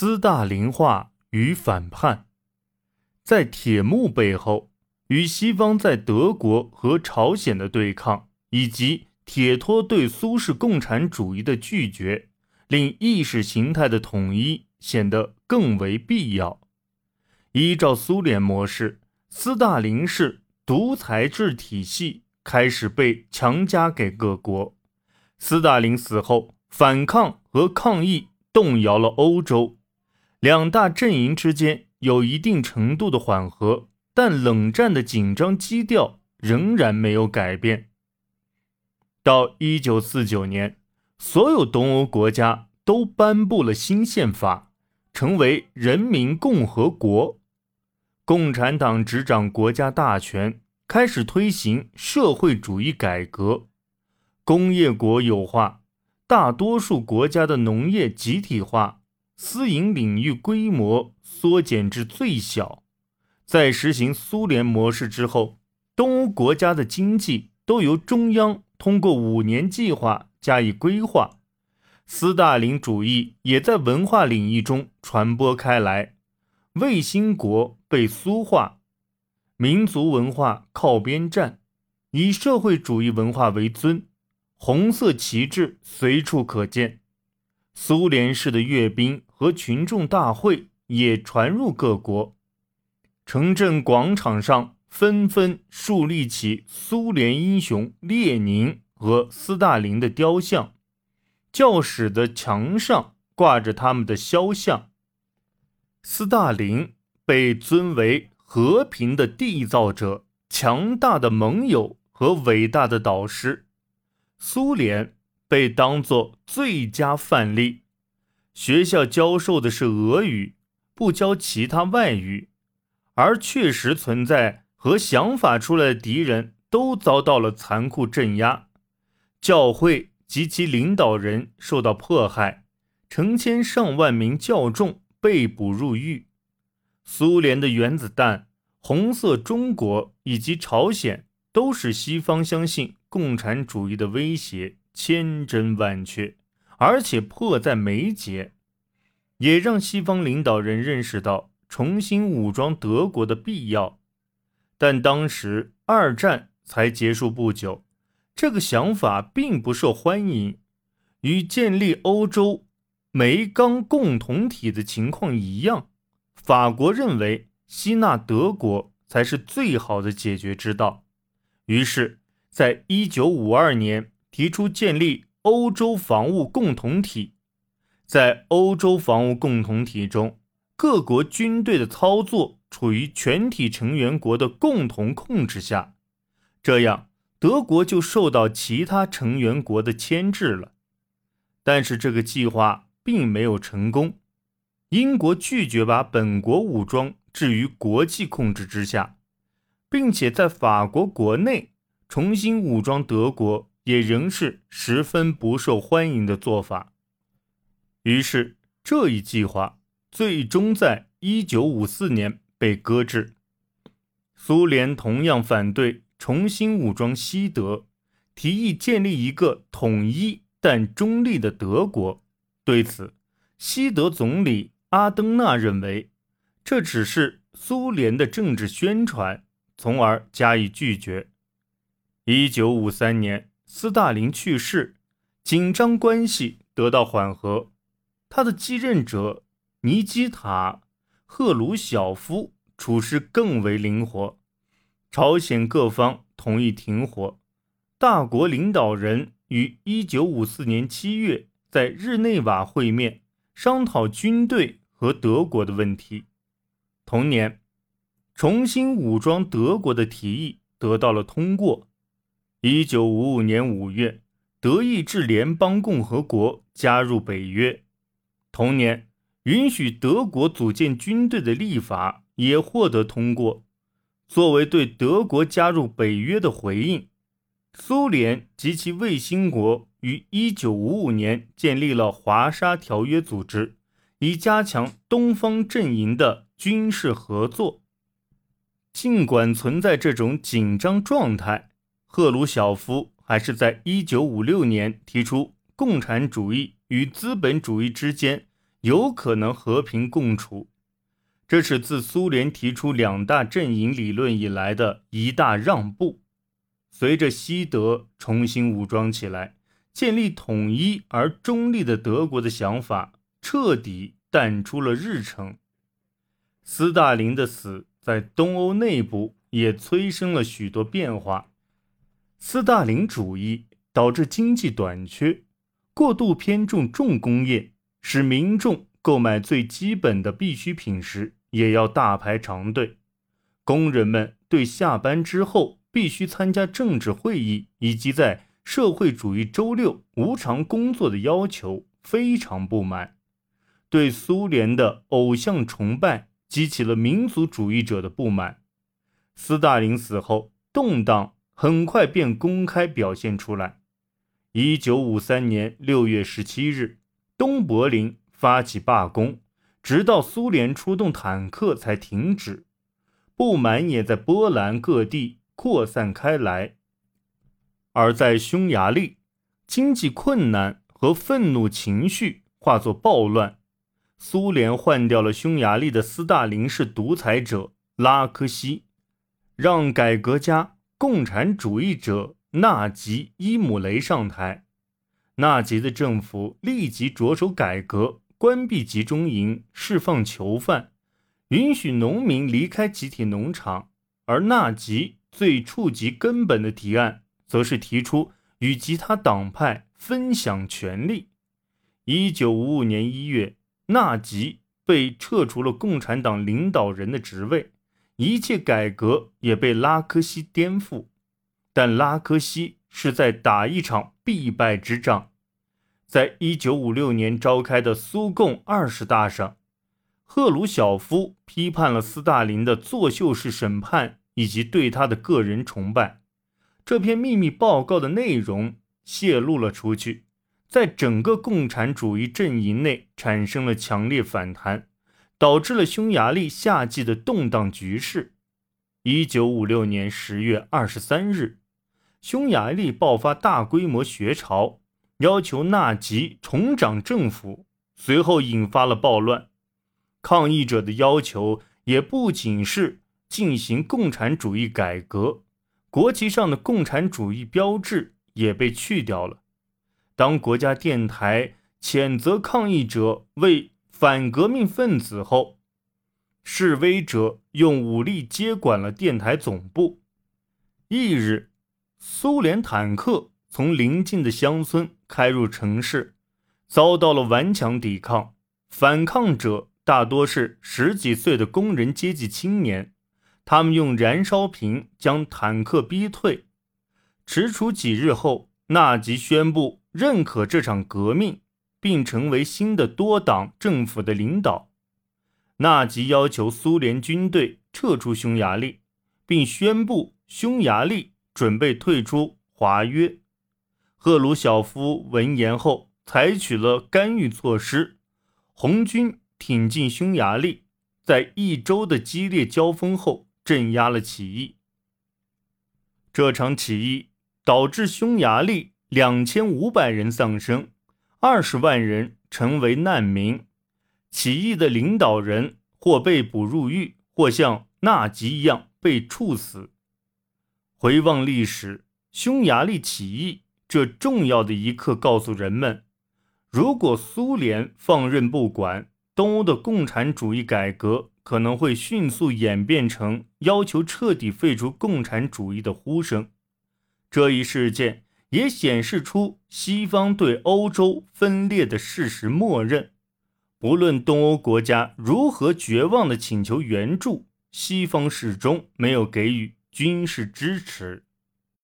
斯大林化与反叛，在铁幕背后，与西方在德国和朝鲜的对抗，以及铁托对苏式共产主义的拒绝，令意识形态的统一显得更为必要。依照苏联模式，斯大林式独裁制体系开始被强加给各国。斯大林死后，反抗和抗议动摇了欧洲。两大阵营之间有一定程度的缓和，但冷战的紧张基调仍然没有改变。到一九四九年，所有东欧国家都颁布了新宪法，成为人民共和国，共产党执掌国家大权，开始推行社会主义改革，工业国有化，大多数国家的农业集体化。私营领域规模缩减至最小，在实行苏联模式之后，东欧国家的经济都由中央通过五年计划加以规划。斯大林主义也在文化领域中传播开来，卫星国被苏化，民族文化靠边站，以社会主义文化为尊，红色旗帜随处可见。苏联式的阅兵和群众大会也传入各国，城镇广场上纷纷树立起苏联英雄列宁和斯大林的雕像，教室的墙上挂着他们的肖像。斯大林被尊为和平的缔造者、强大的盟友和伟大的导师，苏联。被当作最佳范例，学校教授的是俄语，不教其他外语，而确实存在和想法出来的敌人都遭到了残酷镇压，教会及其领导人受到迫害，成千上万名教众被捕入狱。苏联的原子弹、红色中国以及朝鲜，都使西方相信共产主义的威胁。千真万确，而且迫在眉睫，也让西方领导人认识到重新武装德国的必要。但当时二战才结束不久，这个想法并不受欢迎。与建立欧洲煤钢共同体的情况一样，法国认为吸纳德国才是最好的解决之道。于是，在一九五二年。提出建立欧洲防务共同体，在欧洲防务共同体中，各国军队的操作处于全体成员国的共同控制下，这样德国就受到其他成员国的牵制了。但是这个计划并没有成功，英国拒绝把本国武装置于国际控制之下，并且在法国国内重新武装德国。也仍是十分不受欢迎的做法。于是，这一计划最终在一九五四年被搁置。苏联同样反对重新武装西德，提议建立一个统一但中立的德国。对此，西德总理阿登纳认为，这只是苏联的政治宣传，从而加以拒绝。一九五三年。斯大林去世，紧张关系得到缓和。他的继任者尼基塔·赫鲁晓夫处事更为灵活。朝鲜各方同意停火。大国领导人于1954年7月在日内瓦会面，商讨军队和德国的问题。同年，重新武装德国的提议得到了通过。一九五五年五月，德意志联邦共和国加入北约。同年，允许德国组建军队的立法也获得通过。作为对德国加入北约的回应，苏联及其卫星国于一九五五年建立了华沙条约组织，以加强东方阵营的军事合作。尽管存在这种紧张状态。赫鲁晓夫还是在1956年提出，共产主义与资本主义之间有可能和平共处。这是自苏联提出两大阵营理论以来的一大让步。随着西德重新武装起来，建立统一而中立的德国的想法彻底淡出了日程。斯大林的死在东欧内部也催生了许多变化。斯大林主义导致经济短缺，过度偏重重工业，使民众购买最基本的必需品时也要大排长队。工人们对下班之后必须参加政治会议以及在社会主义周六无偿工作的要求非常不满，对苏联的偶像崇拜。激起了民族主义者的不满。斯大林死后，动荡很快便公开表现出来。一九五三年六月十七日，东柏林发起罢工，直到苏联出动坦克才停止。不满也在波兰各地扩散开来。而在匈牙利，经济困难和愤怒情绪化作暴乱。苏联换掉了匈牙利的斯大林式独裁者拉科西，让改革家共产主义者纳吉伊姆雷上台。纳吉的政府立即着手改革，关闭集中营，释放囚犯，允许农民离开集体农场。而纳吉最触及根本的提案，则是提出与其他党派分享权力。一九五五年一月。纳吉被撤除了共产党领导人的职位，一切改革也被拉科西颠覆。但拉科西是在打一场必败之仗。在一九五六年召开的苏共二十大上，赫鲁晓夫批判了斯大林的作秀式审判以及对他的个人崇拜。这篇秘密报告的内容泄露了出去。在整个共产主义阵营内产生了强烈反弹，导致了匈牙利夏季的动荡局势。一九五六年十月二十三日，匈牙利爆发大规模学潮，要求纳吉重掌政府，随后引发了暴乱。抗议者的要求也不仅是进行共产主义改革，国旗上的共产主义标志也被去掉了。当国家电台谴责抗议者为反革命分子后，示威者用武力接管了电台总部。翌日，苏联坦克从邻近的乡村开入城市，遭到了顽强抵抗。反抗者大多是十几岁的工人阶级青年，他们用燃烧瓶将坦克逼退。迟处几日后，纳吉宣布。认可这场革命，并成为新的多党政府的领导。纳吉要求苏联军队撤出匈牙利，并宣布匈牙利准备退出华约。赫鲁晓夫闻言后，采取了干预措施，红军挺进匈牙利，在一周的激烈交锋后镇压了起义。这场起义导致匈牙利。两千五百人丧生，二十万人成为难民。起义的领导人或被捕入狱，或像纳吉一样被处死。回望历史，匈牙利起义这重要的一刻告诉人们：如果苏联放任不管，东欧的共产主义改革可能会迅速演变成要求彻底废除共产主义的呼声。这一事件。也显示出西方对欧洲分裂的事实默认。不论东欧国家如何绝望地请求援助，西方始终没有给予军事支持。